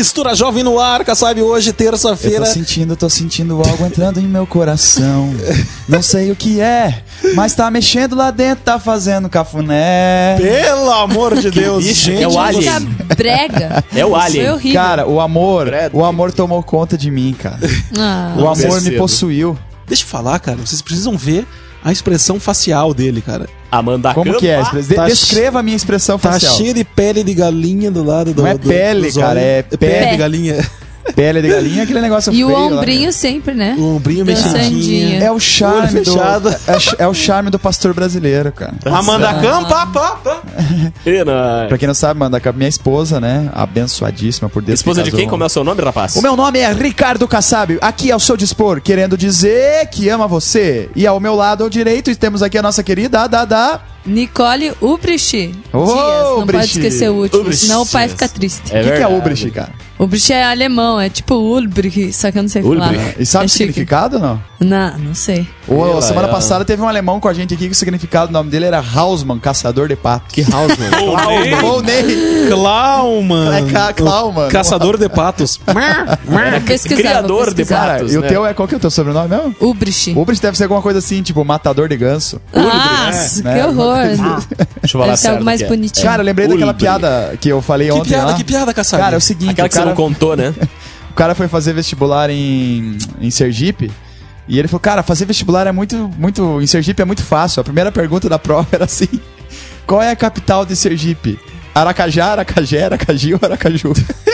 Mistura Jovem no ar, sabe? Hoje, Eu tô terça-feira. sentindo, tô sentindo algo entrando em meu coração. Não sei o que é, mas tá mexendo lá dentro, tá fazendo cafuné. Pelo amor de Deus, bicho, gente. é o Alien. Brega. É o Alien. Foi horrível. Cara, o amor, Credo. o amor tomou conta de mim, cara. Ah. O amor me possuiu. Deixa eu falar, cara. Vocês precisam ver a expressão facial dele, cara. Amanda Como Campa. que é? De- Tá Descreva a minha expressão Tá facial. cheio de pele de galinha do lado do. Não é do- pele, cara, olhos. é pele pé. de galinha. Pele de galinha, aquele negócio E o feio lá, ombrinho sempre, né? O ombrinho mexidinho. É o charme do é, é o charme do pastor brasileiro, cara. Amanda Campa, pá, pá. Pra quem não sabe, manda minha esposa, né? Abençoadíssima por Deus. Esposa de quem? Como é o seu nome, rapaz? O meu nome é Ricardo Kassab, aqui ao seu dispor, querendo dizer que ama você. E ao meu lado, ao direito, temos aqui a nossa querida Dada. Nicole Ubrich. Ô, Dias. Não Ubrich. pode esquecer o último, Ubrich. senão o pai fica triste. O que, que é. Ubrich, cara? Ubrich é alemão, é tipo Ulbrich, só que eu não sei falar. Ulbrich. E sabe é o significado ou não? Não, não sei. Ela semana é- passada teve um alemão com a gente aqui que o significado do nome dele era Hausmann, caçador de patos. Que house, mano. Ô, Ney! Klauman. É. Caçador de patos. Vou pesquisar, criador de Patos, e o né? teu é qual que é o teu sobrenome mesmo? Ubrich. Ubrich deve ser alguma coisa assim, tipo matador de ganso. Nossa, né? que horror. Deixa eu falar certo algo mais que é. bonitinho. Cara, eu lembrei daquela piada que eu falei Que ontem piada, lá. que piada, Kassab. Cara, é o seguinte, Aquela o que você cara, não contou, né? o cara foi fazer vestibular em, em Sergipe. E ele falou, cara, fazer vestibular é muito, muito. Em Sergipe é muito fácil. A primeira pergunta da prova era assim: qual é a capital de Sergipe? Aracajá, Aracajé, Aracaju, Aracaju.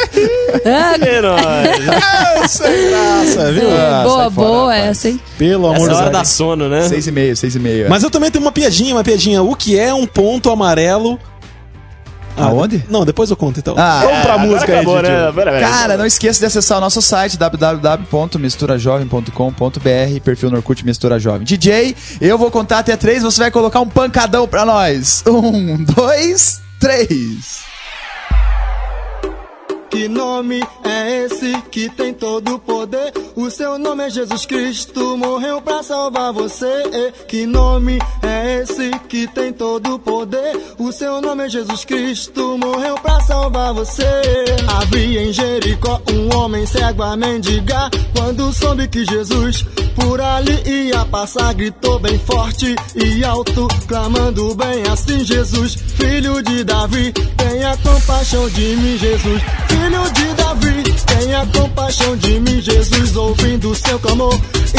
Nós. Sem graça, viu? Ah, boa, fora, boa rapaz. essa, hein? Pelo amor de hora Deus. da sono, né? Seis e meio, seis e meio. Mas eu também tenho uma piadinha, uma piadinha. O que é um ponto amarelo? Ah, Aonde? Não, depois eu conto então. Ah, Vamos pra música aí, acabou, né? Pera. Cara, não esqueça de acessar o nosso site www.misturajovem.com.br, perfil no Orkut Mistura Jovem. DJ, eu vou contar até três, você vai colocar um pancadão pra nós. Um, dois, três. Que nome é esse que tem todo o poder? O seu nome é Jesus Cristo, morreu pra salvar você. Que nome é esse que tem todo o poder? O seu nome é Jesus Cristo, morreu pra salvar você. Havia em Jericó um homem cego a mendigar. Quando soube que Jesus por ali ia passar, gritou bem forte e alto, clamando bem assim: Jesus, filho de Davi, tenha compaixão de mim, Jesus. Filho de Davi, tenha compaixão de mim, Jesus, ouvindo seu clamor.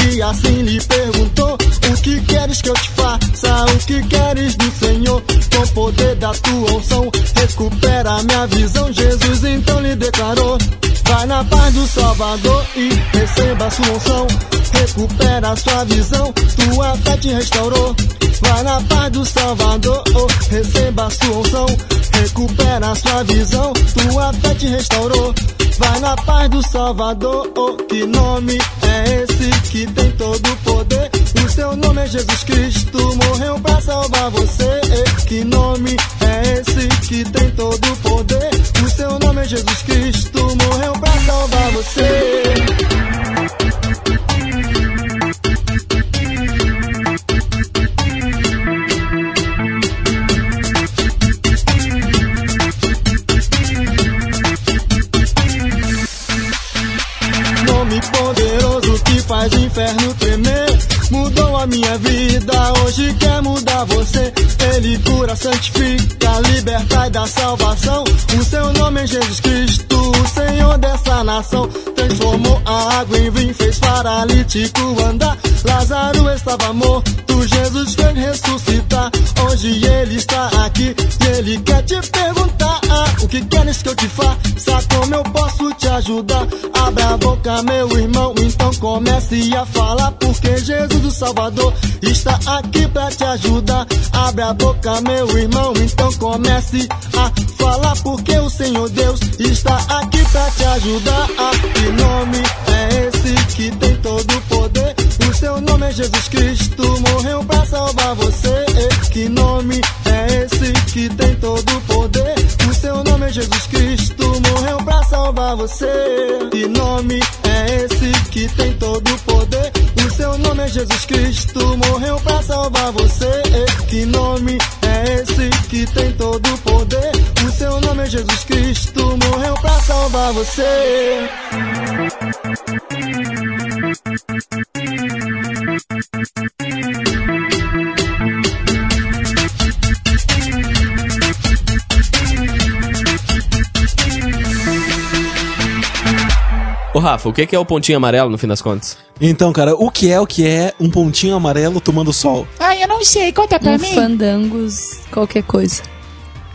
E assim lhe perguntou: O que queres que eu te faça? O que queres do Senhor? Com o poder da tua unção, recupera minha visão. Jesus então lhe declarou: Vai na paz do Salvador e receba sua unção. Recupera sua visão, tua fé te restaurou. Vai na paz do Salvador, oh, receba sua unção. Recupera sua visão, tua fé te restaurou. Vai na paz do Salvador, oh, que nome é esse que tem todo o poder? O seu nome é Jesus Cristo, morreu pra salvar você. Que nome é esse que tem todo o poder? O seu nome é Jesus Cristo, morreu pra salvar você. Santifica, liberta e dá salvação. O seu nome é Jesus Cristo, o Senhor dessa nação. Transformou a água em vinho, fez paralítico andar. Lázaro estava morto, Jesus fez ressuscitar. Hoje ele está aqui e ele quer te perguntar: O que queres que eu te faça? Como eu posso te ajudar? Abra a boca, meu irmão, então comece a falar. Porque Jesus, o Salvador, está aqui pra te ajudar. Abre a boca, meu irmão, então comece a falar. Porque o Senhor Deus está aqui pra te ajudar. Ah, que nome é esse que tem todo o poder? O seu nome é Jesus Cristo, morreu pra salvar você. Que nome é é Jesus Cristo, morreu pra salvar você. Que nome é esse que tem todo o poder? O seu nome é Jesus Cristo, morreu pra salvar você. Que nome é esse que tem todo o poder? O seu nome é Jesus Cristo, morreu pra salvar você. Ô, Rafa, o que que é o pontinho amarelo no fim das contas? Então, cara, o que é o que é um pontinho amarelo tomando sol? Ai, eu não sei, conta pra Um fandangos, qualquer coisa.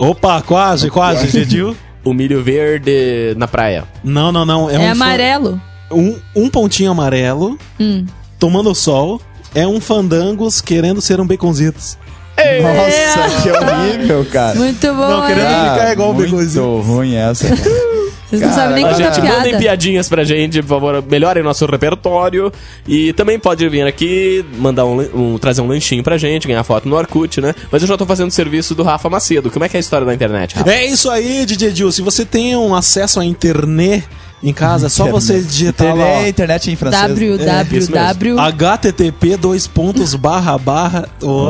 Opa, quase, quase, Gedil. O milho verde na praia. Não, não, não. É, É, um fa- amarelo? Um, um pontinho amarelo Hum. tomando sol é um fandangos querendo ser um baconzitos. Nossa, que horrível, cara. Muito bom, Não, querendo hein? ficar igual um muito baconzinho. ruim essa. Vocês não sabem nem contar Gente, mandem piada. piadinhas pra gente, por favor, melhorem nosso repertório. E também pode vir aqui, mandar um, um- trazer um lanchinho pra gente, ganhar foto no Orkut, né? Mas eu já tô fazendo o serviço do Rafa Macedo. Como é que é a história da internet, Rafa? É isso aí, DJ Dil. Se você tem um acesso à internet em casa, é só você digitar lá. Internet, internet em francês. www. http dois pontos barra barra oh,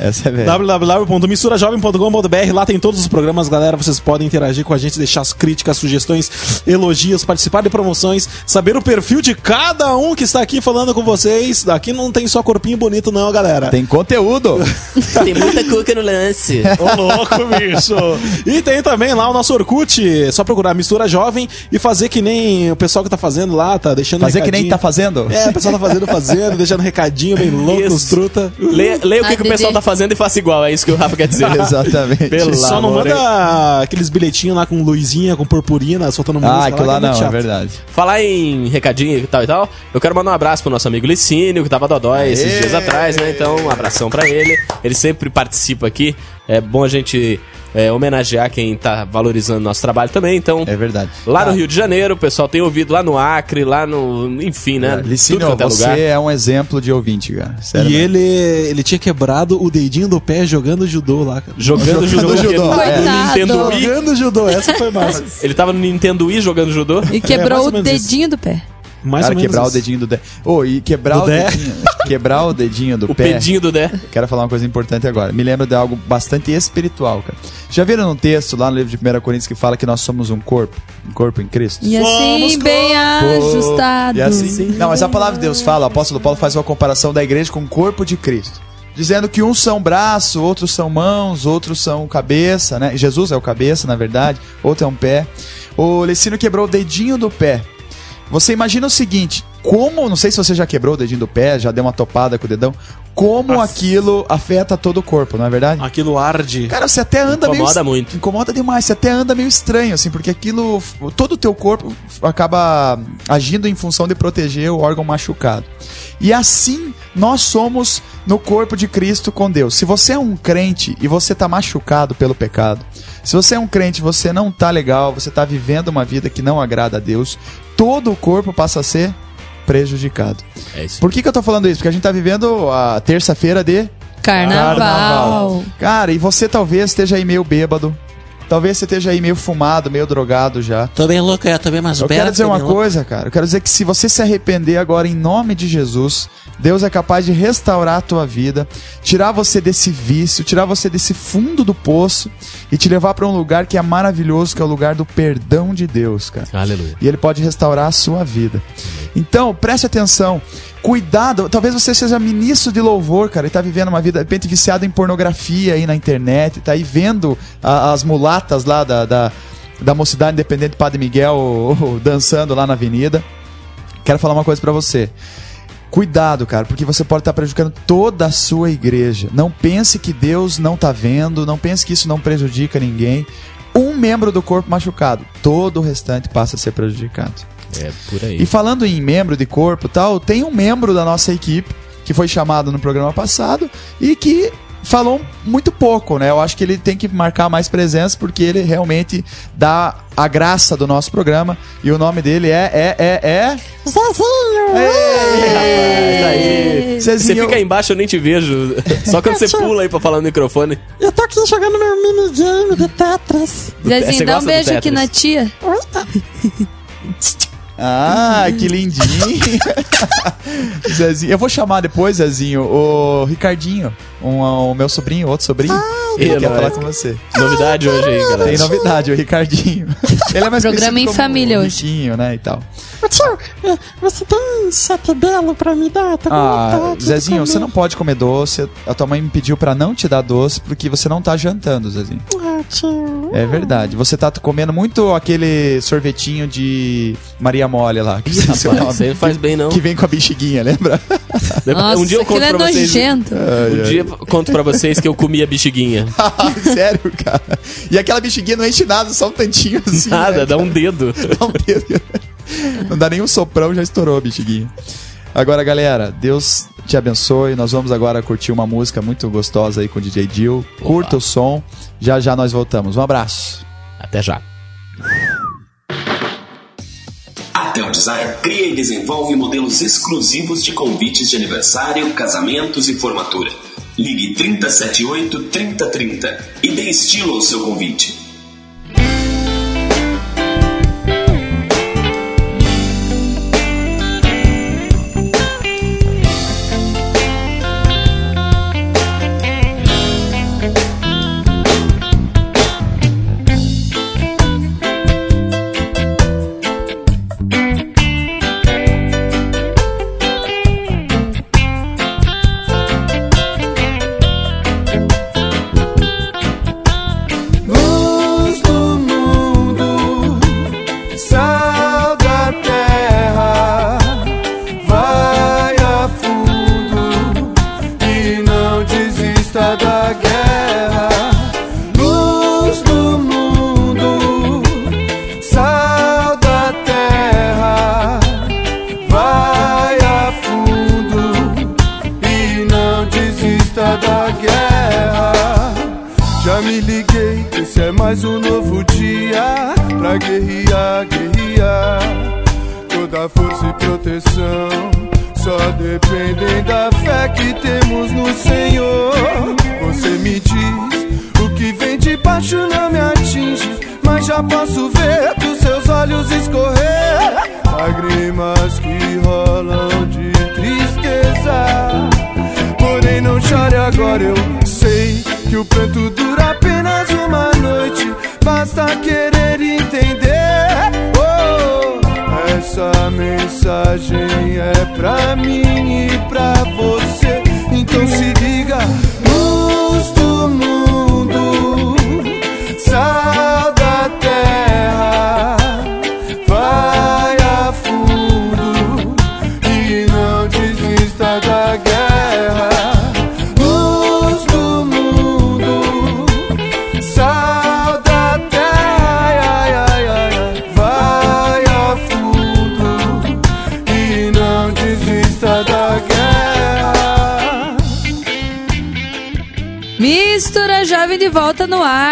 essa é- né? É www.misturajovem.com.br Lá tem todos os programas, galera. Vocês podem interagir com a gente, deixar as críticas, sugestões, elogios, participar de promoções, saber o perfil de cada um que está aqui falando com vocês. Aqui não tem só corpinho bonito, não, galera. Tem conteúdo. Tem muita cuca no lance. Ô, louco, bicho! E tem também lá o nosso Orkut. É só procurar Mistura Jovem e fazer que nem o pessoal que tá fazendo lá, tá deixando Fazer que nem recadinho. tá fazendo. É, o pessoal tá fazendo, fazendo, deixando recadinho bem louco, Isso. truta. Leia, leia o que, Ah, que o pessoal tá fazendo e faça igual. É isso que o Rafa quer dizer. Exatamente. Pelo Só não manda aqueles bilhetinhos lá com luzinha, com purpurina, soltando música. Ah, aquilo lá é muito não, é chato. verdade. Falar em recadinho e tal e tal, eu quero mandar um abraço pro nosso amigo Licínio, que tava dodói esses Aê! dias atrás, né? Então, um abração pra ele. Ele sempre participa aqui. É bom a gente é, homenagear quem tá valorizando nosso trabalho também. Então, É verdade. lá no Ah, Rio de Janeiro, o pessoal tem ouvido lá no Acre, lá no. Enfim, né? Licínio, é você lugar. é um exemplo de ouvinte, cara. Sério E mesmo. ele, ele tinha quebrado o dedinho do pé jogando judô lá, cara. Jogando judô, Jogando judô, no é. Nintendo Wii. Jogando judô, essa foi massa. Ele tava no Nintendo Wii jogando judô. E quebrou ou o dedinho do pé. Mais Cara, ou menos quebrar o isso. dedinho do Dé. Ô, e quebrar Do o Dé? dedinho. quebrar o dedinho do O pé. pedinho do Dé. Quero falar uma coisa importante agora. Me lembra de algo bastante espiritual, cara. Já viram um texto lá no livro de 1 Coríntios que fala que nós somos um corpo? Um corpo em Cristo? E assim, Somos bem ajustado. E assim, não, mas a palavra de Deus fala, o apóstolo Paulo faz uma comparação da igreja com o corpo de Cristo. Dizendo que uns são braço, outros são mãos, outros são cabeça, né? Jesus é o cabeça, na verdade, outro é um pé. O Lecino quebrou o dedinho do pé. Você imagina o seguinte, como, não sei se você já quebrou o dedinho do pé, já deu uma topada com o dedão, como aquilo afeta todo o corpo, não é verdade? Aquilo arde. Cara, você até anda meio. Incomoda muito. Incomoda demais. Você até anda meio estranho, assim, porque aquilo. Todo o teu corpo acaba agindo em função de proteger o órgão machucado. E assim nós somos no corpo de Cristo com Deus. Se você é um crente e você está machucado pelo pecado, se você é um crente você não tá legal, você está vivendo uma vida que não agrada a Deus, todo o corpo passa a ser prejudicado. É isso. Por que, que eu tô falando isso? Porque a gente tá vivendo a terça-feira de Carnaval. Cara, e você talvez esteja aí meio bêbado. Talvez você esteja aí meio fumado, meio drogado já. Tô bem louco, é, tô bem mais Eu quero dizer uma coisa, cara. Eu quero dizer que se você se arrepender agora em nome de Jesus, Deus é capaz de restaurar a tua vida, tirar você desse vício, tirar você desse fundo do poço e te levar para um lugar que é maravilhoso, que é o lugar do perdão de Deus, cara. Aleluia. E ele pode restaurar a sua vida. Então, preste atenção. Cuidado, talvez você seja ministro de louvor, cara, e tá vivendo uma vida, de repente, viciado em pornografia aí na internet, tá aí vendo a- as mulatas lá da, da, da Mocidade Independente Padre Miguel dançando lá na avenida. Quero falar uma coisa pra você. Cuidado, cara, porque você pode estar prejudicando toda a sua igreja. Não pense que Deus não tá vendo, não pense que isso não prejudica ninguém. Um membro do corpo machucado, todo o restante passa a ser prejudicado. É por aí. E falando em membro de corpo e tal, tem um membro da nossa equipe que foi chamado no programa passado e que falou muito pouco, né? Eu acho que ele tem que marcar mais presença porque ele realmente dá a graça do nosso programa e o nome dele é é é é Rapaz, aí. Você Zezinho. fica aí embaixo, eu nem te vejo. Só quando você pula aí pra falar no microfone. Eu tô aqui jogando meu minigame de Tetris. Você Zezinho, dá um beijo aqui na tia. Ah, que lindinho. Zezinho. Eu vou chamar depois, Zezinho, o Ricardinho, um, o meu sobrinho, outro sobrinho. Ele Ele quer falar com você. Novidade hoje aí, galera. Tem novidade, o Ricardinho. Ele é mais Programa em como família hoje. Riquinho, né, e tal. Tio, é, você tem sete belo pra me dar? Tá com Ah, vontade de Zezinho, você não pode comer doce. A tua mãe me pediu pra não te dar doce porque você não tá jantando, Zezinho. Ah, tio. É verdade. Você tá comendo muito aquele sorvetinho de Maria Mole lá. Que, Rapaz, não faz bem, não. que vem com a bexiguinha, lembra? Nossa, um dia eu conto aquilo é pra vocês. nojento. Um dia eu conto pra vocês que eu comi a bexiguinha. Sério, cara. E aquela bexiguinha não enche nada, só um tantinho assim. Nada, né, dá um dedo. Dá um dedo. Não dá nem um soprão, já estourou a bexiguinha. Agora, galera, Deus te abençoe. Nós vamos agora curtir uma música muito gostosa aí com o DJ Dil. Curta o som. Já já nós voltamos. Um abraço. Até já. A Tel Design cria e desenvolve modelos exclusivos de convites de aniversário, casamentos e formatura. Ligue 378 3030 e dê estilo ao seu convite. Só dependem da fé que temos no Senhor. Você me diz o que vem de baixo não me atinge, mas já posso ver dos seus olhos escorrer lágrimas que rolam de tristeza. Porém, não chore agora, eu sei que o pranto mensagem é pra mim e pra você.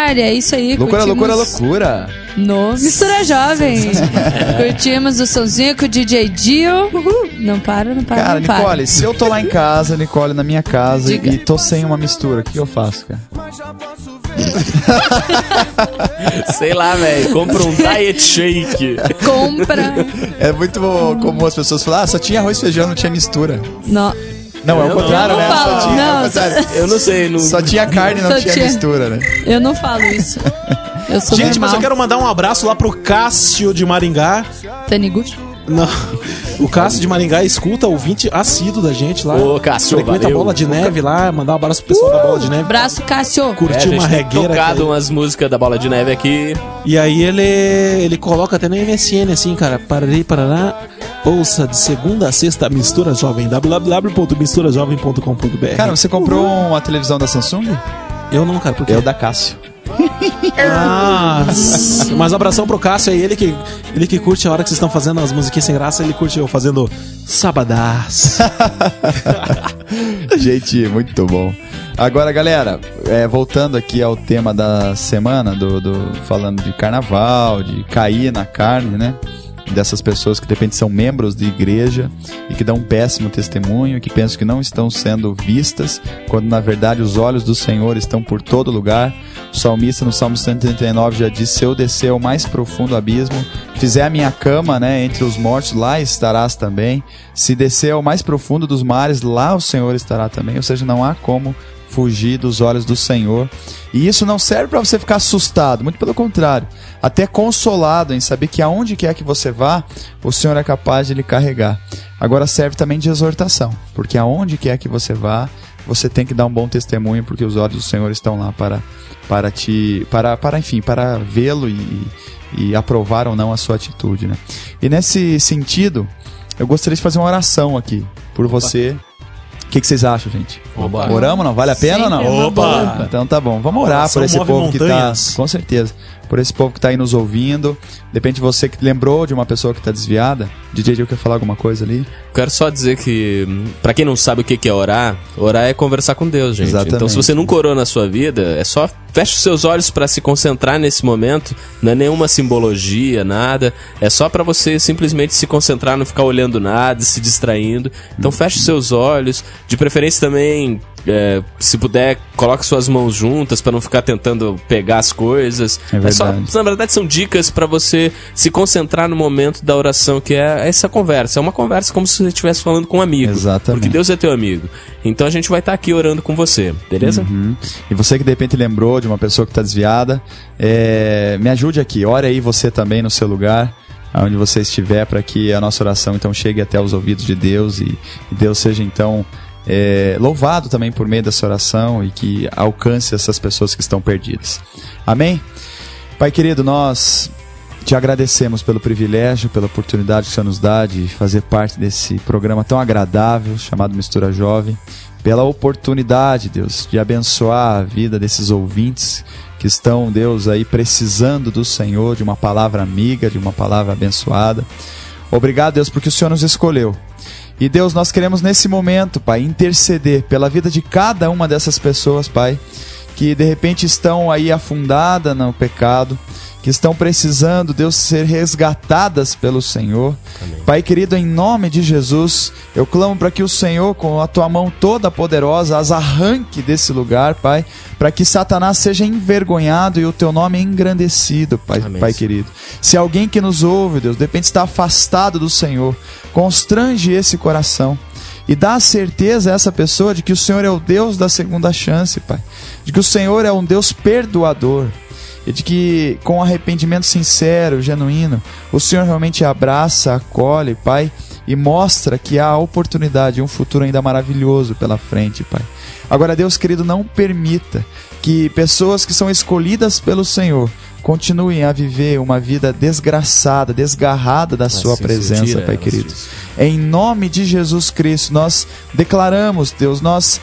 Ar. É isso aí. Loucura, curtimos loucura, loucura. No Mistura Jovem. curtimos o somzinho com o DJ Dio. Não para, não para, Cara, não para. Nicole, se eu tô lá em casa, Nicole, na minha casa, Diga. e tô sem uma mistura, o que eu faço, cara? Sei lá, velho. Compra um diet shake. Compra. É muito comum as pessoas falarem, ah, só tinha arroz e feijão, não tinha mistura. Não. Não, é o Eu contrário, não né? falo, é não. contrário. Eu não sei. Não... Só tinha carne, não tinha tinha- mistura, né? Eu não falo isso. Eu sou Gente, mas normal. eu quero mandar um abraço lá pro Cássio de Maringá. Taniguchi. Não, o Cássio de Maringá escuta, ouvinte assíduo da gente lá. Ô, Cássio, Frequenta a valeu. bola de neve lá, mandar um abraço pro pessoal da bola de neve. Abraço, Cássio. É, Curtir a uma regueira. tocado cara. umas músicas da Bola de Neve aqui. E aí ele, ele coloca até na MSN assim, cara, pararei, parará, ouça de segunda a sexta Mistura Jovem, www.misturajovem.com.br. Cara, você comprou uma televisão da Samsung? eu não, cara, porque... Eu da Cássio. Ah, mas abração pro Cássio aí, ele que, ele que curte a hora que vocês estão fazendo as musiquinhas sem graça, ele curte eu fazendo sabadás. Gente, muito bom. Agora, galera, é, voltando aqui ao tema da semana, do, do- falando de carnaval, de cair na carne, né? Dessas pessoas que de repente são membros de igreja e que dão um péssimo testemunho, que pensam que não estão sendo vistas, quando na verdade os olhos do Senhor estão por todo lugar. O salmista no Salmo 139 já diz: Se eu descer ao mais profundo abismo, fizer a minha cama né, entre os mortos, lá estarás também. Se descer ao mais profundo dos mares, lá o Senhor estará também. Ou seja, não há como fugir dos olhos do Senhor. E isso não serve para você ficar assustado, muito pelo contrário, até consolado em saber que aonde quer que você vá, o Senhor é capaz de lhe carregar. Agora serve também de exortação, porque aonde quer que você vá, você tem que dar um bom testemunho, porque os olhos do Senhor estão lá para para te para para enfim, para vê-lo e, e aprovar ou não a sua atitude, né? E nesse sentido, eu gostaria de fazer uma oração aqui por você. O que, que vocês acham, gente? Oba. Oramos, não? Vale a pena ou não? Sempre é boa. Então tá bom. Vamos orar Oração por esse povo que tá. montanhas. Com certeza. Por esse povo que tá aí nos ouvindo. De repente você que lembrou de uma pessoa que tá desviada. DJ Gil quer falar alguma coisa ali? Quero só dizer que, pra quem não sabe o que é orar, orar é conversar com Deus, gente. Exatamente. Então, se você nunca orou na sua vida, é só feche os seus olhos pra se concentrar nesse momento. Não é nenhuma simbologia, nada. É só pra você simplesmente se concentrar, não ficar olhando nada, se distraindo. Então, feche os seus olhos. De preferência também, é, se puder, coloque suas mãos juntas pra não ficar tentando pegar as coisas. É só, verdade. na verdade, são dicas pra você se concentrar no momento da oração, que é essa conversa. É uma conversa como se você estivesse falando com um amigo. Exatamente. Porque Deus é teu amigo. Então a gente vai estar aqui orando com você, beleza? Uhum. E você que de repente lembrou de uma pessoa que está desviada, é, me ajude aqui. Ore aí você também no seu lugar, aonde você estiver, para que a nossa oração então chegue até os ouvidos de Deus e, e Deus seja então é, louvado também por meio dessa oração e que alcance essas pessoas que estão perdidas. Amém? Pai querido, nós te agradecemos pelo privilégio, pela oportunidade que o Senhor nos dá de fazer parte desse programa tão agradável chamado Mistura Jovem, pela oportunidade, Deus, de abençoar a vida desses ouvintes que estão, Deus, aí precisando do Senhor, de uma palavra amiga, de uma palavra abençoada. Obrigado, Deus, porque o Senhor nos escolheu. E Deus, nós queremos nesse momento, Pai, interceder pela vida de cada uma dessas pessoas, Pai, que de repente estão aí afundadas no pecado, que estão precisando, Deus, ser resgatadas pelo Senhor. Pai querido, em nome de Jesus, eu clamo para que o Senhor, com a tua mão toda poderosa, as arranque desse lugar, Pai, para que Satanás seja envergonhado e o teu nome engrandecido, Pai, Amém, Pai Senhor. querido. Se alguém que nos ouve, Deus, de repente está afastado do Senhor, constrange esse coração. E dá a certeza a essa pessoa de que o Senhor é o Deus da segunda chance, Pai. De que o Senhor é um Deus perdoador. E de que com arrependimento sincero, genuíno, o Senhor realmente abraça, acolhe, Pai, e mostra que há oportunidade, um futuro ainda maravilhoso pela frente, Pai. Agora, Deus querido, não permita que pessoas que são escolhidas pelo Senhor continuem a viver uma vida desgraçada, desgarrada da Sua presença, tira Pai querido. Em nome de Jesus Cristo, nós declaramos, Deus, nós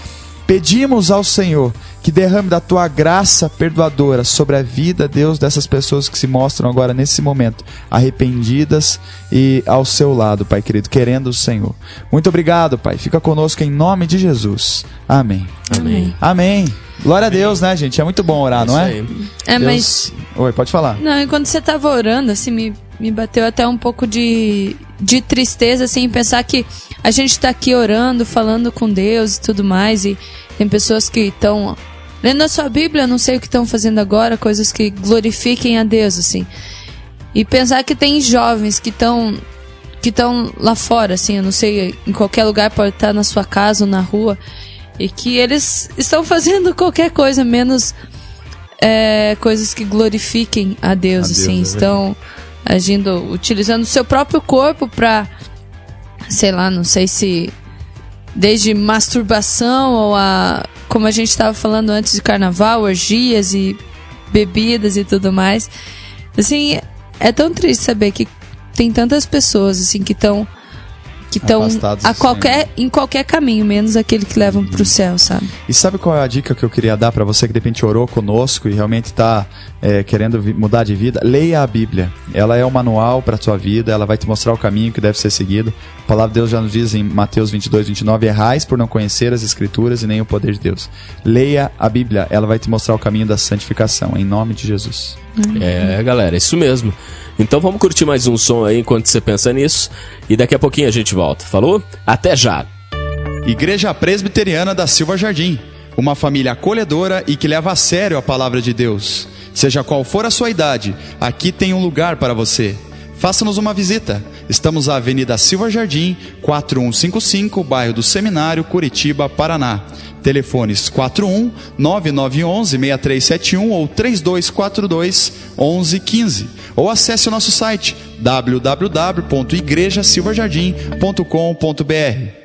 pedimos ao Senhor que derrame da tua graça perdoadora sobre a vida, Deus, dessas pessoas que se mostram agora nesse momento arrependidas e ao seu lado, Pai querido, querendo o Senhor. Muito obrigado, Pai. Fica conosco em nome de Jesus. Amém. Amém. Amém. Glória a Deus, né, gente? É muito bom orar, não Isso é? aí. É, Deus- mas. Oi, pode falar. Não, enquanto você tava orando, assim, me, me bateu até um pouco de, de tristeza, assim, pensar que a gente tá aqui orando, falando com Deus e tudo mais, e tem pessoas que estão lendo a sua Bíblia, não sei o que estão fazendo agora, coisas que glorifiquem a Deus, assim. E pensar que tem jovens que estão que estão lá fora, assim, eu não sei, em qualquer lugar, pode estar na sua casa ou na rua, e que eles estão fazendo qualquer coisa, menos é, coisas que glorifiquem a Deus, A Deus, assim, é estão agindo, utilizando o seu próprio corpo para, sei lá, não sei se desde masturbação ou a, como a gente estava falando antes de carnaval, orgias e bebidas e tudo mais. Assim, é tão triste saber que tem tantas pessoas assim que estão que estão a qualquer, em qualquer caminho, menos aquele que levam pro céu, sabe? E sabe qual é a dica que eu queria dar pra você que de repente orou conosco e realmente tá é, querendo mudar de vida? Leia a Bíblia. Ela é o manual pra tua vida, ela vai te mostrar o caminho que deve ser seguido. A palavra de Deus já nos diz em Mateus 22, 29, errais por não conhecer as escrituras e nem o poder de Deus. Leia a Bíblia, ela vai te mostrar o caminho da santificação, em nome de Jesus. É, galera, isso mesmo. Então vamos curtir mais um som aí enquanto você pensa nisso. E daqui a pouquinho a gente volta. Falou? Até já! Igreja Presbiteriana da Silva Jardim. Uma família acolhedora e que leva a sério a palavra de Deus. Seja qual for a sua idade, aqui tem um lugar para você. Faça-nos uma visita. Estamos na Avenida Silva Jardim, 4155, bairro do Seminário, Curitiba, Paraná. Telefones 41 9911 6371 ou 3242 1115. Ou acesse o nosso site www.igrejasilvajardim.com.br.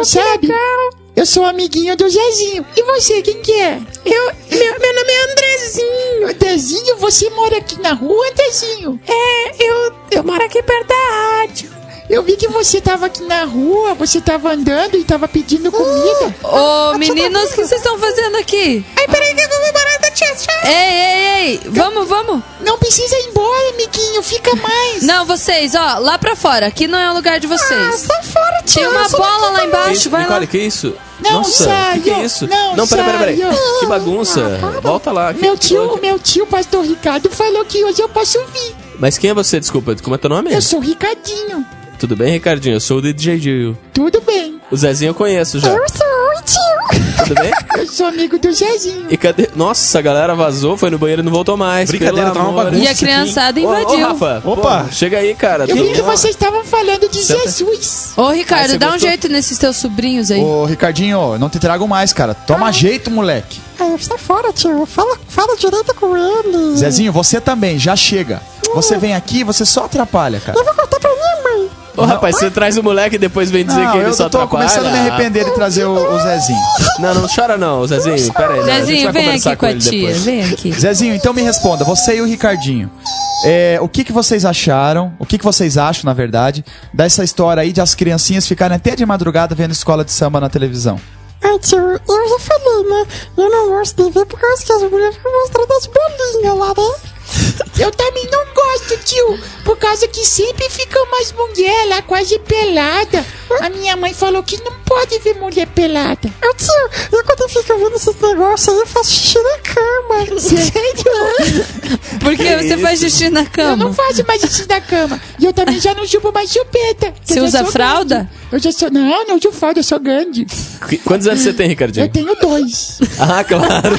não sabe, eu sou amiguinho do Zezinho. E você, quem que é? Eu, meu, meu nome é Andrezinho. Andrezinho, você mora aqui na rua, Andrezinho? É, eu, eu moro aqui perto da rádio. Eu vi que você tava aqui na rua, você tava andando e tava pedindo comida. Ô, meninos, o que vocês estão fazendo aqui? Ai, peraí que eu vou embora. Ei, ei, ei, vamos, vamos. Não precisa ir embora, amiguinho, fica mais. Não, vocês, ó, lá pra fora. Aqui não é o lugar de Ah, vocês. sai fora, tia. Tem uma bola lá embaixo, vai lá. Que isso? Não, Nossa, saio. que que é isso? Não, peraí, peraí, peraí. saio. Que bagunça. Volta lá. Meu Que- tio, meu tio, pastor Ricardo, falou que hoje eu posso vir. Mas quem é você, desculpa? Como é teu nome? Eu sou Ricardinho. Tudo bem, Ricardinho? Eu sou o DJ Gil. Tudo bem. O Zezinho eu conheço já. Eu sou o tio. Tudo bem? Eu sou amigo do Zezinho. E cadê? Nossa, a galera vazou, foi no banheiro e não voltou mais. Brincadeira, tá uma bagunça. E a criançada Ô, ô, invadiu. Rafa, Opa. pô, chega aí, cara. Eu vi que vocês estavam falando de Senta. Jesus. Ô, Ricardo, dá um gostou? jeito nesses teus sobrinhos aí. Ô, Ricardinho, não te trago mais, cara. Toma jeito, moleque. Aí, sai fora, tio. Fala, fala direito com ele. Zezinho, você também, já chega. Você vem aqui, você só atrapalha, cara. Eu vou Ô, rapaz, você traz o moleque e depois vem dizer Não, que ele eu só tô atrapalha. começando a me arrepender de trazer o, o Zezinho. Não, não chora não, Zezinho. Pera aí. Zezinho, vai vem aqui com a tia. depois. Vem aqui. Zezinho, então me responda, você e o Ricardinho. É, o que, que vocês acharam, o que, que vocês acham, na verdade, dessa história aí de as criancinhas ficarem até de madrugada vendo escola de samba na televisão? Ai, tio, eu já falei, né? Eu não gosto de ver por causa que as mulheres ficam mostrando as bolinhas lá, né? Eu também não gosto, tio, por causa que sempre ficam umas mulheres lá quase pelada. A minha mãe falou que não pode ver mulher pelada. Ô, tio, eu quando eu fico vendo esses negócios aí, eu faço xixi na cama. Sério? Porque você faz xixi na Eu cama. não faço mais xixi na cama. E eu também já não chupo mais chupeta. que Você eu já usa sou fralda? grande. Eu já sou... Não, não uso fralda, eu sou grande. Que- Quantos anos você tem, Ricardinho? Eu tenho dois. Ah, claro.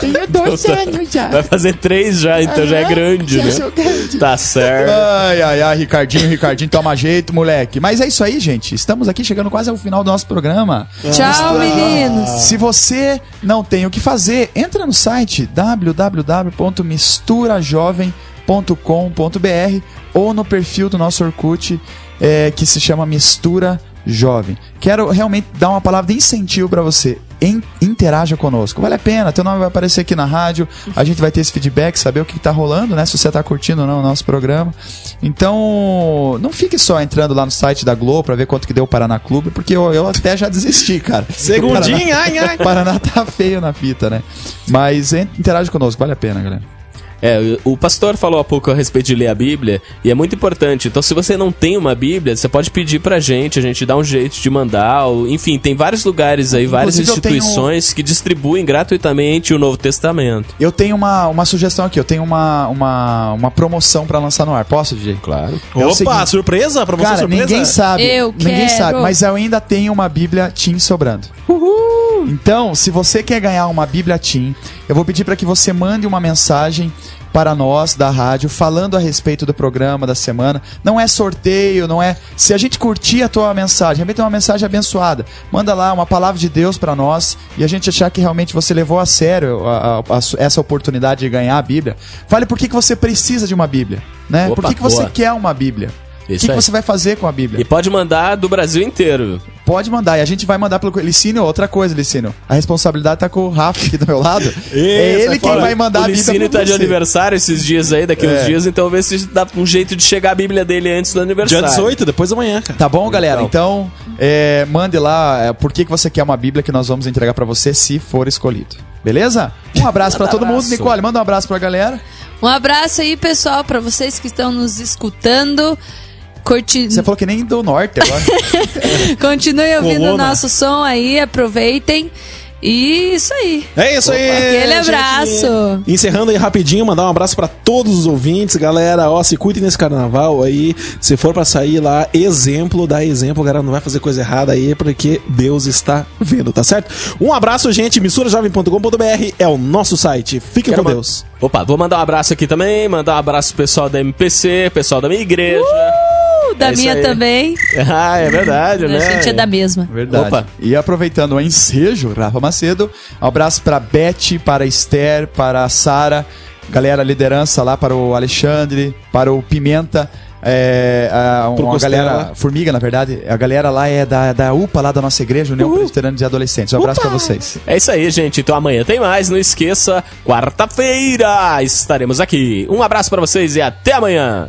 tenho dois Então tá. anos já. Vai fazer três já, então já é grande, já né? grande. Tá certo. Ai, ai, ai, Ricardinho, Ricardinho, toma jeito, moleque. Mas é isso aí, gente. Estamos aqui chegando quase ao final do nosso programa. Tchau, meninos. Se você não tem o que fazer, entra no site www.misturajovem.com.br ou no perfil do nosso Orkut é, que se chama Mistura Jovem. Quero realmente dar uma palavra de incentivo para você. En- interaja conosco. Vale a pena, teu nome vai aparecer aqui na rádio. A gente vai ter esse feedback, saber o que, que tá rolando, né? Se você tá curtindo ou não o nosso programa. Então, não fique só entrando lá no site da Globo para ver quanto que deu o Paraná Clube, porque eu, eu até já desisti, cara. Segundinho, ai, ai. Paraná tá feio na fita, né? Mas interage conosco, vale a pena, galera. É, o pastor falou há pouco a respeito de ler a Bíblia, e é muito importante. Então, se você não tem uma Bíblia, você pode pedir pra gente, a gente dá um jeito de mandar. ou- enfim, tem vários lugares aí, várias Inclusive, tenho- instituições que distribuem gratuitamente o Novo Testamento. Eu tenho uma, uma sugestão aqui, eu tenho uma, uma, uma promoção pra lançar no ar. Posso, DJ? Claro. É Opa, seguinte, surpresa? Promoção Cara, surpresa? ninguém sabe. Eu ninguém quero. sabe, mas eu ainda tenho uma Bíblia Team sobrando. Então, se você quer ganhar uma Bíblia Team, eu vou pedir para que você mande uma mensagem para nós da rádio falando a respeito do programa da semana. Não é sorteio, não é. Se a gente curtir a tua mensagem, realmente é uma mensagem abençoada. Manda lá uma palavra de Deus para nós e a gente achar que realmente você levou a sério a- a- a essa oportunidade de ganhar a Bíblia. Fale por que, que você precisa de uma Bíblia, né? Opa, por que, que você boa. quer uma Bíblia? O Isso que, que aí. você vai fazer com a Bíblia? E pode mandar do Brasil inteiro. Pode mandar. E a gente vai mandar pelo. Licínio, outra coisa, Licínio. A responsabilidade tá com o Rafa aqui do meu lado. é ele quem Olha, vai mandar o a Bíblia Licínio pra tá de aniversário esses dias aí, daqui É. uns dias, então vê se dá um jeito de chegar a Bíblia dele antes do Dia aniversário. 18, depois da manhã, cara. Tá bom, galera? Então, é, mande lá é, por que, que você quer uma Bíblia que nós vamos entregar pra você se for escolhido. Beleza? Um abraço pra todo mundo. Nicole, manda um abraço pra galera. Um abraço aí, pessoal, pra vocês que estão nos escutando. Curti... Você falou que nem do norte agora. Continuem ouvindo o nosso som aí, aproveitem. E isso aí. É isso aí. Aquele gente. abraço. Encerrando aí rapidinho, mandar um abraço pra todos os ouvintes, galera. Ó, se cuidem nesse carnaval aí. Se for pra sair lá, exemplo, dá exemplo, galera. Não vai fazer coisa errada aí, porque Deus está vendo, tá certo? Um abraço, gente. missurajovem.com.br é o nosso site. Fiquem Quero com Deus. Opa, vou mandar um abraço aqui também, mandar um abraço pro pessoal da MPC, pessoal da minha igreja. Uh, da É minha aí. também. Ah, é verdade, né? A gente é da mesma. Verdade. Opa. E aproveitando o ensejo, Rafa Macedo, um abraço para Beth, para a Esther, para a Sara, galera liderança lá para o Alexandre, para o Pimenta. É, a, uma galera, Formiga, na verdade, a galera lá é da, da UPA, lá da nossa igreja, União Presbiteriana de Adolescentes. Um abraço para vocês. É isso aí, gente. Então amanhã tem mais. Não esqueça, quarta-feira estaremos aqui. Um abraço pra vocês e até amanhã.